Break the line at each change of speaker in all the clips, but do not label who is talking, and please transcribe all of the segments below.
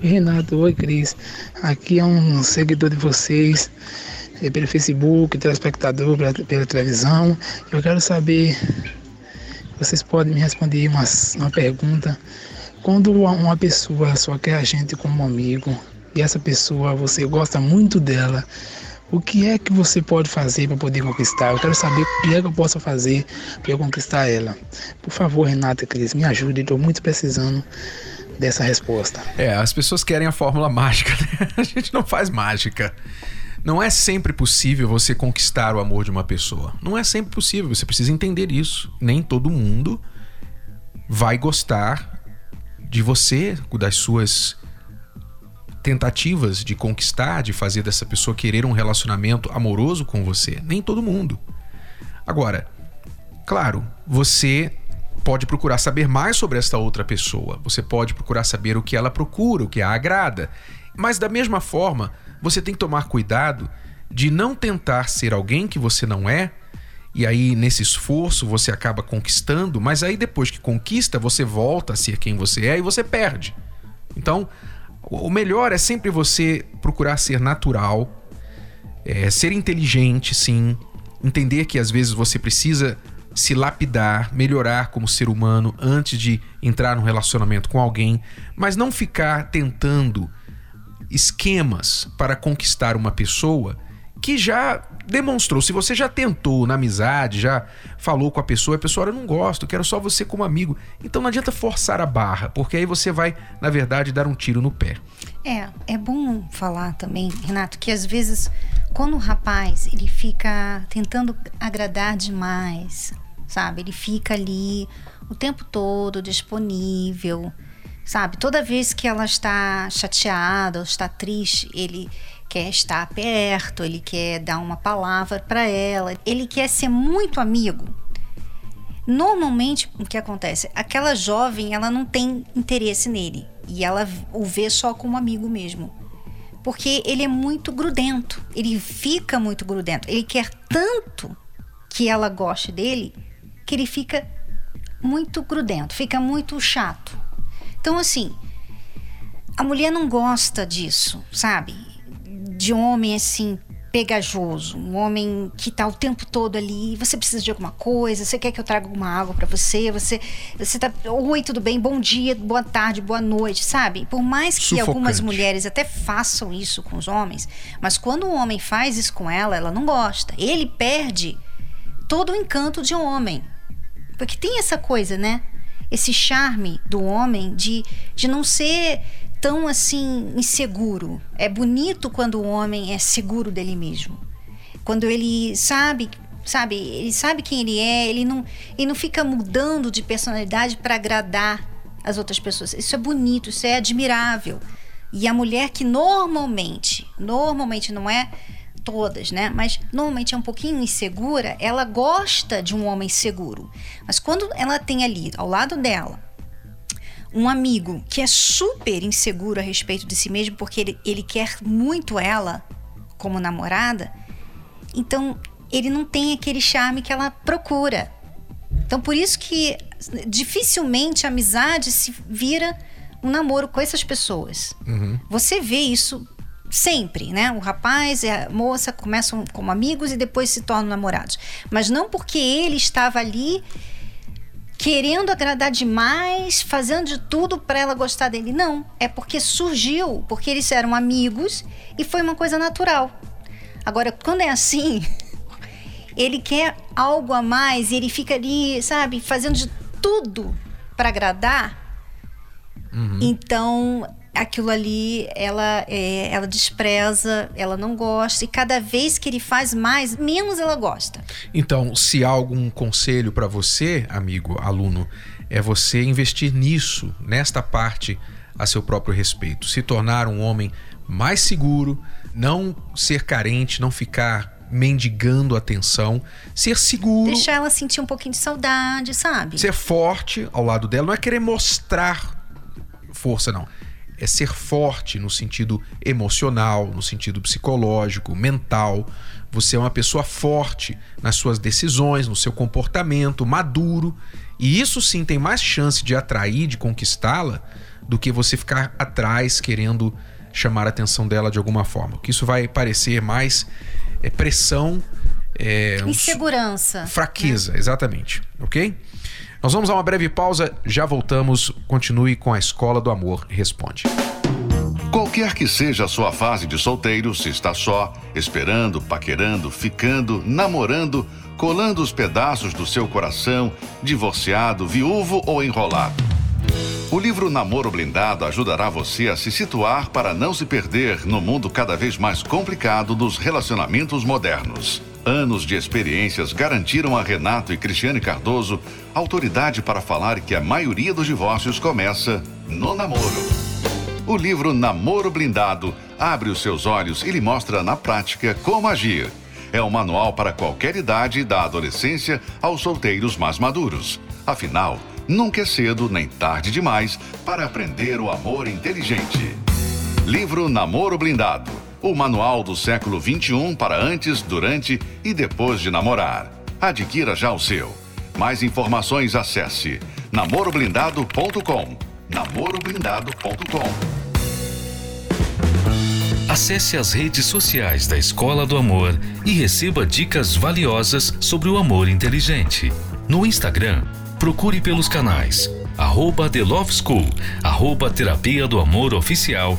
Renato, oi Cris. Aqui é um seguidor de vocês é pelo Facebook, telespectador, pela, pela televisão. Eu quero saber, vocês podem me responder uma, uma pergunta. Quando uma pessoa só quer a gente como amigo e essa pessoa você gosta muito dela, o que é que você pode fazer para poder conquistar? Eu quero saber o que é que eu posso fazer para eu conquistar ela. Por favor, Renata e Cris, me ajude, estou muito precisando dessa resposta.
É, as pessoas querem a fórmula mágica, né? A gente não faz mágica. Não é sempre possível você conquistar o amor de uma pessoa. Não é sempre possível, você precisa entender isso. Nem todo mundo vai gostar de você, das suas tentativas de conquistar, de fazer dessa pessoa querer um relacionamento amoroso com você. Nem todo mundo. Agora, claro, você pode procurar saber mais sobre esta outra pessoa. Você pode procurar saber o que ela procura, o que a agrada. Mas da mesma forma, você tem que tomar cuidado de não tentar ser alguém que você não é. E aí, nesse esforço, você acaba conquistando, mas aí depois que conquista, você volta a ser quem você é e você perde. Então, o melhor é sempre você procurar ser natural, é, ser inteligente, sim, entender que às vezes você precisa se lapidar, melhorar como ser humano antes de entrar num relacionamento com alguém, mas não ficar tentando esquemas para conquistar uma pessoa que já demonstrou. Se você já tentou na amizade, já falou com a pessoa, a pessoa, eu não gosto, quero só você como amigo. Então não adianta forçar a barra, porque aí você vai, na verdade, dar um tiro no pé.
É, é bom falar também, Renato, que às vezes quando o rapaz ele fica tentando agradar demais, sabe? Ele fica ali o tempo todo disponível, sabe? Toda vez que ela está chateada ou está triste, ele quer estar perto, ele quer dar uma palavra para ela, ele quer ser muito amigo. Normalmente, o que acontece? Aquela jovem, ela não tem interesse nele e ela o vê só como amigo mesmo. Porque ele é muito grudento, ele fica muito grudento, ele quer tanto que ela goste dele que ele fica muito grudento, fica muito chato. Então, assim, a mulher não gosta disso, sabe? De um homem assim, pegajoso, um homem que tá o tempo todo ali, você precisa de alguma coisa, você quer que eu traga alguma água para você, você você tá, oi, tudo bem? Bom dia, boa tarde, boa noite, sabe? Por mais que
Sufocante.
algumas mulheres até façam isso com os homens, mas quando o homem faz isso com ela, ela não gosta. Ele perde todo o encanto de um homem. Porque tem essa coisa, né? Esse charme do homem de, de não ser tão assim inseguro. É bonito quando o homem é seguro dele mesmo. Quando ele sabe, sabe, ele sabe quem ele é, ele não, ele não fica mudando de personalidade para agradar as outras pessoas. Isso é bonito, isso é admirável. E a mulher que normalmente, normalmente não é todas, né? Mas normalmente é um pouquinho insegura, ela gosta de um homem seguro. Mas quando ela tem ali ao lado dela um amigo que é super inseguro a respeito de si mesmo, porque ele, ele quer muito ela como namorada, então ele não tem aquele charme que ela procura. Então por isso que dificilmente a amizade se vira um namoro com essas pessoas.
Uhum.
Você vê isso sempre, né? O rapaz e a moça começam como amigos e depois se tornam namorados. Mas não porque ele estava ali querendo agradar demais, fazendo de tudo para ela gostar dele. Não, é porque surgiu, porque eles eram amigos e foi uma coisa natural. Agora, quando é assim, ele quer algo a mais e ele fica ali, sabe, fazendo de tudo para agradar.
Uhum.
Então, aquilo ali ela é, ela despreza, ela não gosta e cada vez que ele faz mais, menos ela gosta.
Então, se há algum conselho para você, amigo, aluno, é você investir nisso, nesta parte a seu próprio respeito, se tornar um homem mais seguro, não ser carente, não ficar mendigando atenção, ser seguro.
Deixar ela sentir um pouquinho de saudade, sabe?
Ser forte ao lado dela, não é querer mostrar força, não. É ser forte no sentido emocional, no sentido psicológico, mental. Você é uma pessoa forte nas suas decisões, no seu comportamento, maduro. E isso sim tem mais chance de atrair, de conquistá-la, do que você ficar atrás querendo chamar a atenção dela de alguma forma. Que isso vai parecer mais é, pressão. É,
Insegurança.
fraqueza, né? exatamente. Ok? Nós vamos a uma breve pausa, já voltamos. Continue com a Escola do Amor Responde.
Qualquer que seja a sua fase de solteiro, se está só, esperando, paquerando, ficando, namorando, colando os pedaços do seu coração, divorciado, viúvo ou enrolado. O livro Namoro Blindado ajudará você a se situar para não se perder no mundo cada vez mais complicado dos relacionamentos modernos. Anos de experiências garantiram a Renato e Cristiane Cardoso autoridade para falar que a maioria dos divórcios começa no namoro. O livro Namoro Blindado abre os seus olhos e lhe mostra na prática como agir. É um manual para qualquer idade, da adolescência aos solteiros mais maduros. Afinal, Nunca é cedo nem tarde demais para aprender o amor inteligente. Livro Namoro Blindado. O manual do século 21 para antes, durante e depois de namorar. Adquira já o seu. Mais informações acesse namoroblindado.com. namoroblindado.com.
Acesse as redes sociais da Escola do Amor e receba dicas valiosas sobre o amor inteligente. No Instagram, procure pelos canais arroba The Love School, arroba Terapia do Amor Oficial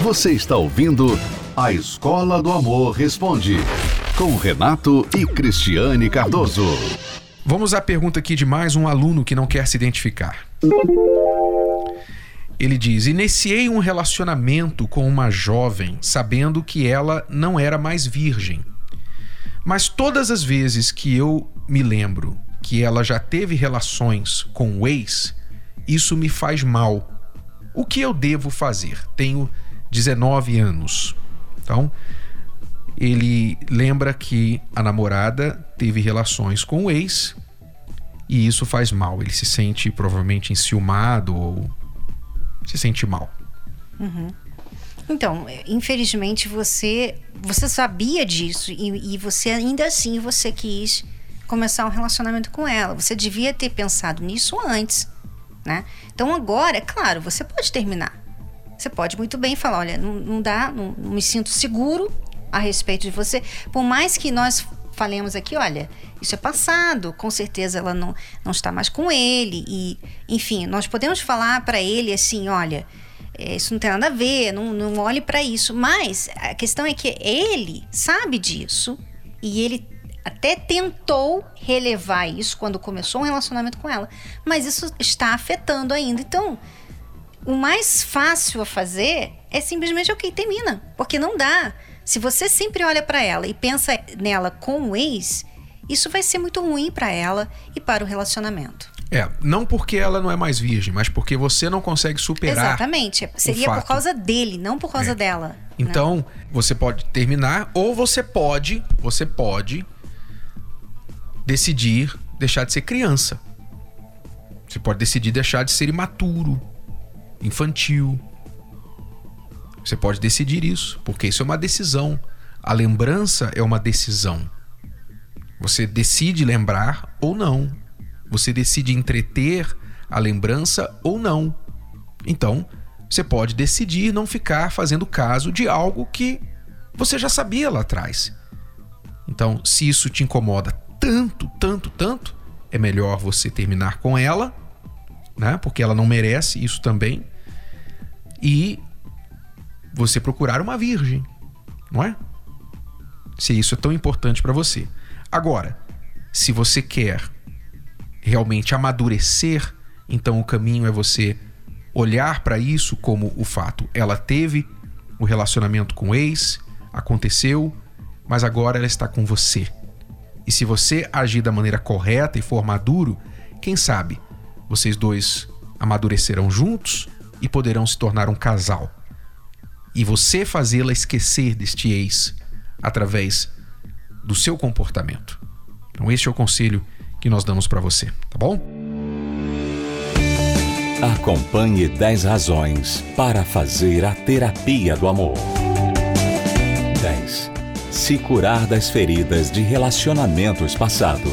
Você está ouvindo A Escola do Amor Responde, com Renato e Cristiane Cardoso.
Vamos à pergunta aqui de mais um aluno que não quer se identificar. Ele diz: Iniciei um relacionamento com uma jovem sabendo que ela não era mais virgem. Mas todas as vezes que eu me lembro que ela já teve relações com o ex, isso me faz mal. O que eu devo fazer? Tenho 19 anos. Então, ele lembra que a namorada teve relações com o ex e isso faz mal. Ele se sente provavelmente enciumado ou se sente mal.
Uhum. Então, infelizmente você você sabia disso e, e, você ainda assim você quis começar um relacionamento com ela. Você devia ter pensado nisso antes, né? Então agora, é claro, você pode terminar. Você pode muito bem falar, olha, não, não dá, não, não me sinto seguro a respeito de você. Por mais que nós falemos aqui, olha, isso é passado, com certeza ela não, não está mais com ele e, enfim, nós podemos falar para ele assim, olha, é, isso não tem nada a ver, não, não olhe para isso. Mas a questão é que ele sabe disso e ele até tentou relevar isso quando começou um relacionamento com ela, mas isso está afetando ainda. Então, o mais fácil a fazer é simplesmente ok, termina, porque não dá. Se você sempre olha para ela e pensa nela com o ex, isso vai ser muito ruim para ela e para o relacionamento.
É, não porque ela não é mais virgem, mas porque você não consegue superar.
Exatamente. Seria por causa dele, não por causa é. dela. Né?
Então, né? você pode terminar ou você pode, você pode decidir deixar de ser criança. Você pode decidir deixar de ser imaturo, infantil. Você pode decidir isso, porque isso é uma decisão. A lembrança é uma decisão. Você decide lembrar ou não. Você decide entreter a lembrança ou não. Então, você pode decidir não ficar fazendo caso de algo que você já sabia lá atrás. Então, se isso te incomoda tanto, tanto, tanto, é melhor você terminar com ela, né? Porque ela não merece isso também. E você procurar uma virgem, não é? Se isso é tão importante para você. Agora, se você quer realmente amadurecer, então o caminho é você olhar para isso como o fato. Ela teve o relacionamento com o ex, aconteceu, mas agora ela está com você. E se você agir da maneira correta e for maduro, quem sabe vocês dois amadurecerão juntos e poderão se tornar um casal. E você fazê-la esquecer deste ex através do seu comportamento. Então, este é o conselho que nós damos para você, tá bom?
Acompanhe 10 razões para fazer a terapia do amor. 10. Se curar das feridas de relacionamentos passados.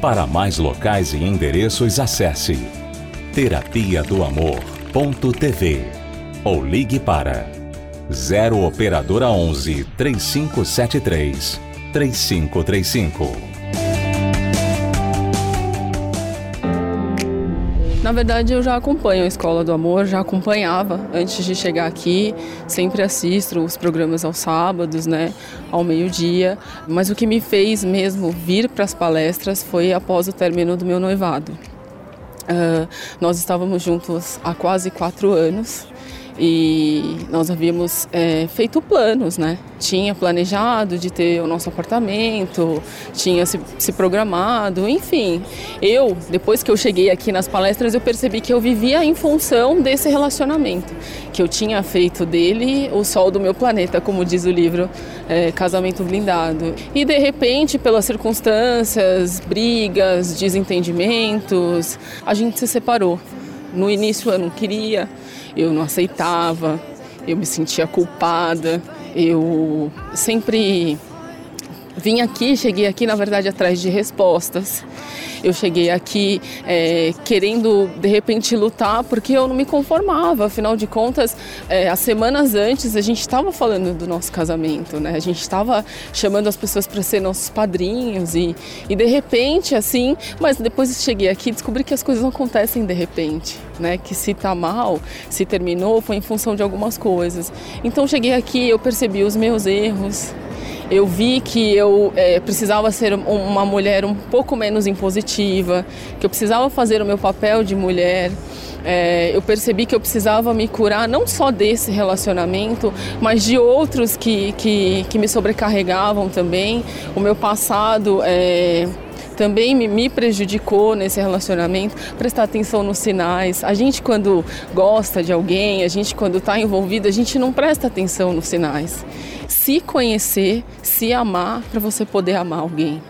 Para mais locais e endereços, acesse terapia do amor.tv ou ligue para 0 operadora 11 3573 3535.
Na verdade, eu já acompanho a Escola do Amor, já acompanhava antes de chegar aqui, sempre assisto os programas aos sábados, né, ao meio-dia. Mas o que me fez mesmo vir para as palestras foi após o término do meu noivado. Uh, nós estávamos juntos há quase quatro anos e nós havíamos é, feito planos, né? Tinha planejado de ter o nosso apartamento, tinha se, se, programado, enfim. Eu, depois que eu cheguei aqui nas palestras, eu percebi que eu vivia em função desse relacionamento, que eu tinha feito dele o sol do meu planeta, como diz o livro é, Casamento Blindado. E de repente, pelas circunstâncias, brigas, desentendimentos, a gente se separou. No início eu não queria, eu não aceitava, eu me sentia culpada, eu sempre vim aqui, cheguei aqui na verdade atrás de respostas. Eu cheguei aqui é, querendo de repente lutar porque eu não me conformava. Afinal de contas, é, as semanas antes a gente estava falando do nosso casamento, né? A gente estava chamando as pessoas para ser nossos padrinhos e, e de repente assim, mas depois cheguei aqui e descobri que as coisas não acontecem de repente, né? Que se tá mal, se terminou foi em função de algumas coisas. Então cheguei aqui, eu percebi os meus erros, eu vi que eu é, precisava ser uma mulher um pouco menos impositiva, que eu precisava fazer o meu papel de mulher. É, eu percebi que eu precisava me curar não só desse relacionamento, mas de outros que, que, que me sobrecarregavam também. O meu passado. É, também me, prejudicou nesse relacionamento, prestar atenção nos sinais. A gente, quando gosta de alguém, a gente, quando está envolvido, a gente não presta atenção nos sinais. Se conhecer, se amar, para você poder amar alguém.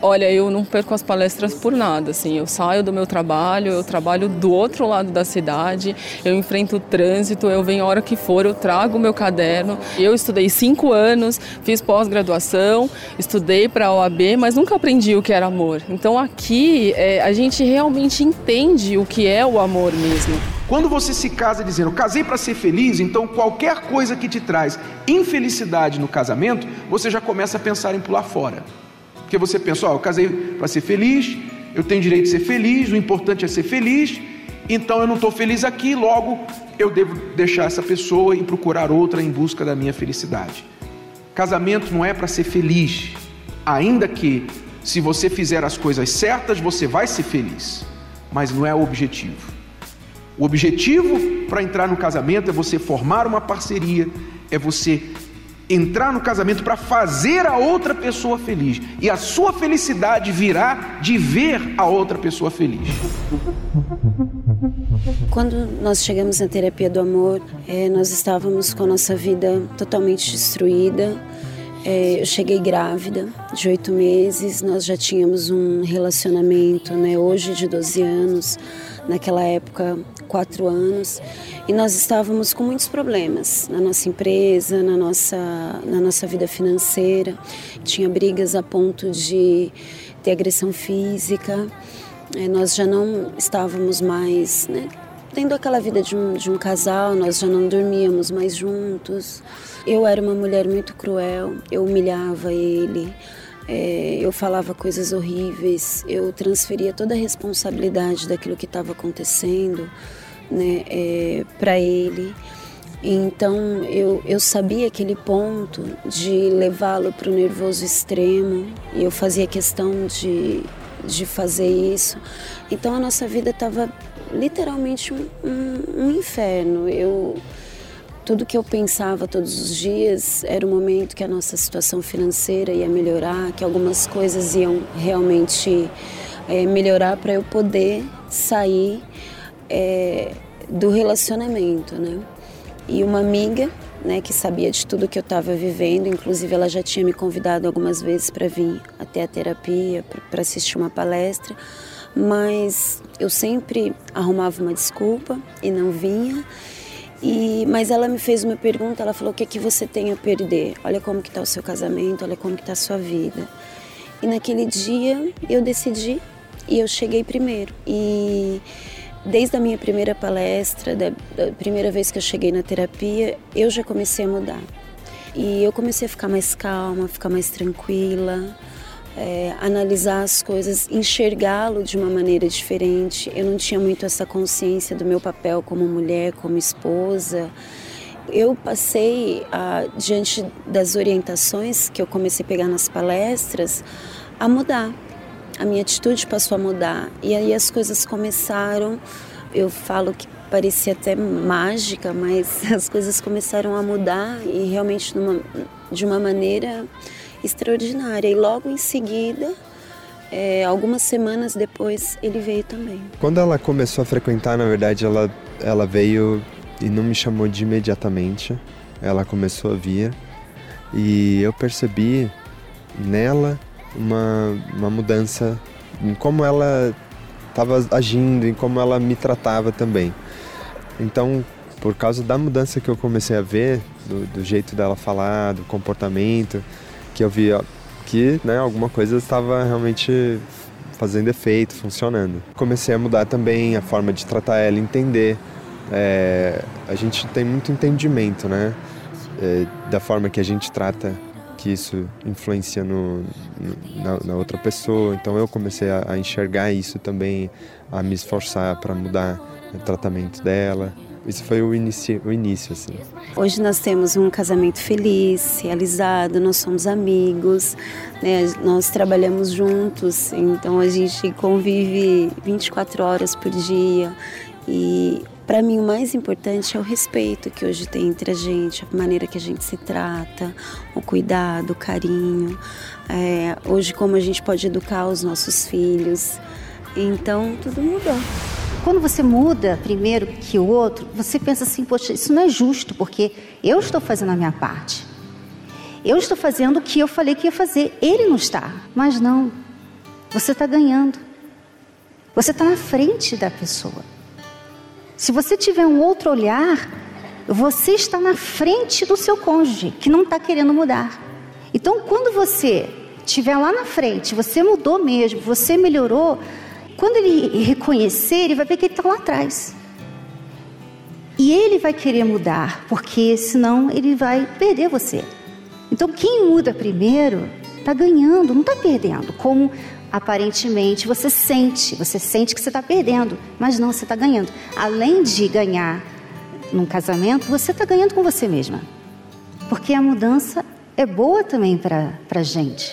Olha, eu não perco as palestras por nada, assim. Eu saio do meu trabalho, eu trabalho do outro lado da cidade, eu enfrento o trânsito, eu venho a hora que for, eu trago o meu caderno. Eu estudei cinco anos, fiz pós-graduação, estudei para a OAB, mas nunca aprendi o que era amor. Então aqui é, a gente realmente entende o que é o amor mesmo.
Quando você se casa dizendo casei para ser feliz, então qualquer coisa que te traz infelicidade no casamento, você já começa a pensar em pular fora. Porque você pensa, ó, oh, eu casei para ser feliz, eu tenho direito de ser feliz, o importante é ser feliz, então eu não estou feliz aqui, logo eu devo deixar essa pessoa e procurar outra em busca da minha felicidade. Casamento não é para ser feliz, ainda que se você fizer as coisas certas, você vai ser feliz, mas não é o objetivo. O objetivo para entrar no casamento é você formar uma parceria, é você entrar no casamento para fazer a outra pessoa feliz. E a sua felicidade virá de ver a outra pessoa feliz.
Quando nós chegamos na terapia do amor, é, nós estávamos com a nossa vida totalmente destruída. É, eu cheguei grávida de oito meses, nós já tínhamos um relacionamento, né, hoje de 12 anos, naquela época quatro anos e nós estávamos com muitos problemas na nossa empresa, na nossa, na nossa vida financeira. Tinha brigas a ponto de ter agressão física. É, nós já não estávamos mais né, tendo aquela vida de um, de um casal, nós já não dormíamos mais juntos. Eu era uma mulher muito cruel, eu humilhava ele. É, eu falava coisas horríveis, eu transferia toda a responsabilidade daquilo que estava acontecendo né, é, para ele. Então eu, eu sabia aquele ponto de levá-lo para o nervoso extremo e eu fazia questão de, de fazer isso. Então a nossa vida estava literalmente um, um, inferno. Eu tudo que eu pensava todos os dias era o momento que a nossa situação financeira ia melhorar, que algumas coisas iam realmente é, melhorar para eu poder sair é, do relacionamento, né? E uma amiga, né, que sabia de tudo que eu estava vivendo, inclusive ela já tinha me convidado algumas vezes para vir até a terapia, para assistir uma palestra, mas eu sempre arrumava uma desculpa e não vinha. E, mas ela me fez uma pergunta, ela falou: "O que é que você tem a perder? Olha como que está o seu casamento, olha como que está a sua vida". E naquele dia eu decidi e eu cheguei primeiro. E Desde a minha primeira palestra, da, da primeira vez que eu cheguei na terapia, eu já comecei a mudar. E eu comecei a ficar mais calma, ficar mais tranquila, é, analisar as coisas, enxergá-lo de uma maneira diferente. Eu não tinha muito essa consciência do meu papel como mulher, como esposa. Eu passei, diante das orientações que eu comecei a pegar nas palestras, a mudar a minha atitude passou a mudar. E aí as coisas começaram, eu falo que parecia até mágica, mas as coisas começaram a mudar e realmente numa, de uma maneira extraordinária. E logo em seguida, é, algumas semanas depois, ele veio também.
Quando ela começou a frequentar, na verdade, ela, ela veio e não me chamou de imediatamente. Ela começou a vir e eu percebi nela uma, uma mudança em como ela estava agindo, em como ela me tratava também. Então, por causa da mudança que eu comecei a ver, do, do jeito dela falar, do comportamento, que eu vi que né, alguma coisa estava realmente fazendo efeito, funcionando. Comecei a mudar também a forma de tratar ela, entender. É, a gente tem muito entendimento, né? É, da forma que a gente trata que isso influencia no, na, na, outra pessoa. Então eu comecei a, a enxergar isso também, a me esforçar para mudar o tratamento dela. Isso foi o início, o início assim.
Hoje nós temos um casamento feliz, realizado, nós somos amigos, né? nós trabalhamos juntos, então a gente convive 24 horas por dia e para mim, o mais importante é o respeito que hoje tem entre a gente, a maneira que a gente se trata, o cuidado, o carinho. É, hoje, como a gente pode educar os nossos filhos. Então, tudo mudou.
Quando você muda primeiro que o outro, você pensa assim: poxa, isso não é justo, porque eu estou fazendo a minha parte. Eu estou fazendo o que eu falei que ia fazer. Ele não está. Mas não. você está ganhando. Você está na frente da pessoa. Se você tiver um outro olhar, você está na frente do seu cônjuge, que não está querendo mudar. Então, quando você estiver lá na frente, você mudou mesmo, você melhorou, quando ele reconhecer, ele vai ver que ele está lá atrás. E ele vai querer mudar, porque senão ele vai perder você. Então, quem muda primeiro está ganhando, não está perdendo. Como aparentemente você sente, você sente que você está perdendo, mas não, você está ganhando. Além de ganhar num casamento, você está ganhando com você mesma. Porque a mudança é boa também para a gente.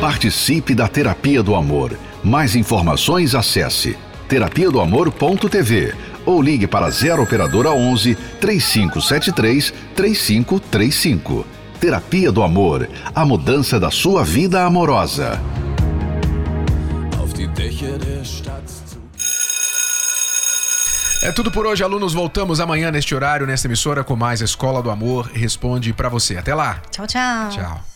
Participe da Terapia do Amor. Mais informações acesse terapia do amor.tv ou ligue para 0 operadora 11 3573 3535. Terapia do Amor, a mudança da sua vida amorosa.
É tudo por hoje, alunos. Voltamos amanhã neste horário, nesta emissora, com mais Escola do Amor responde para você. Até lá.
Tchau, tchau.
Tchau.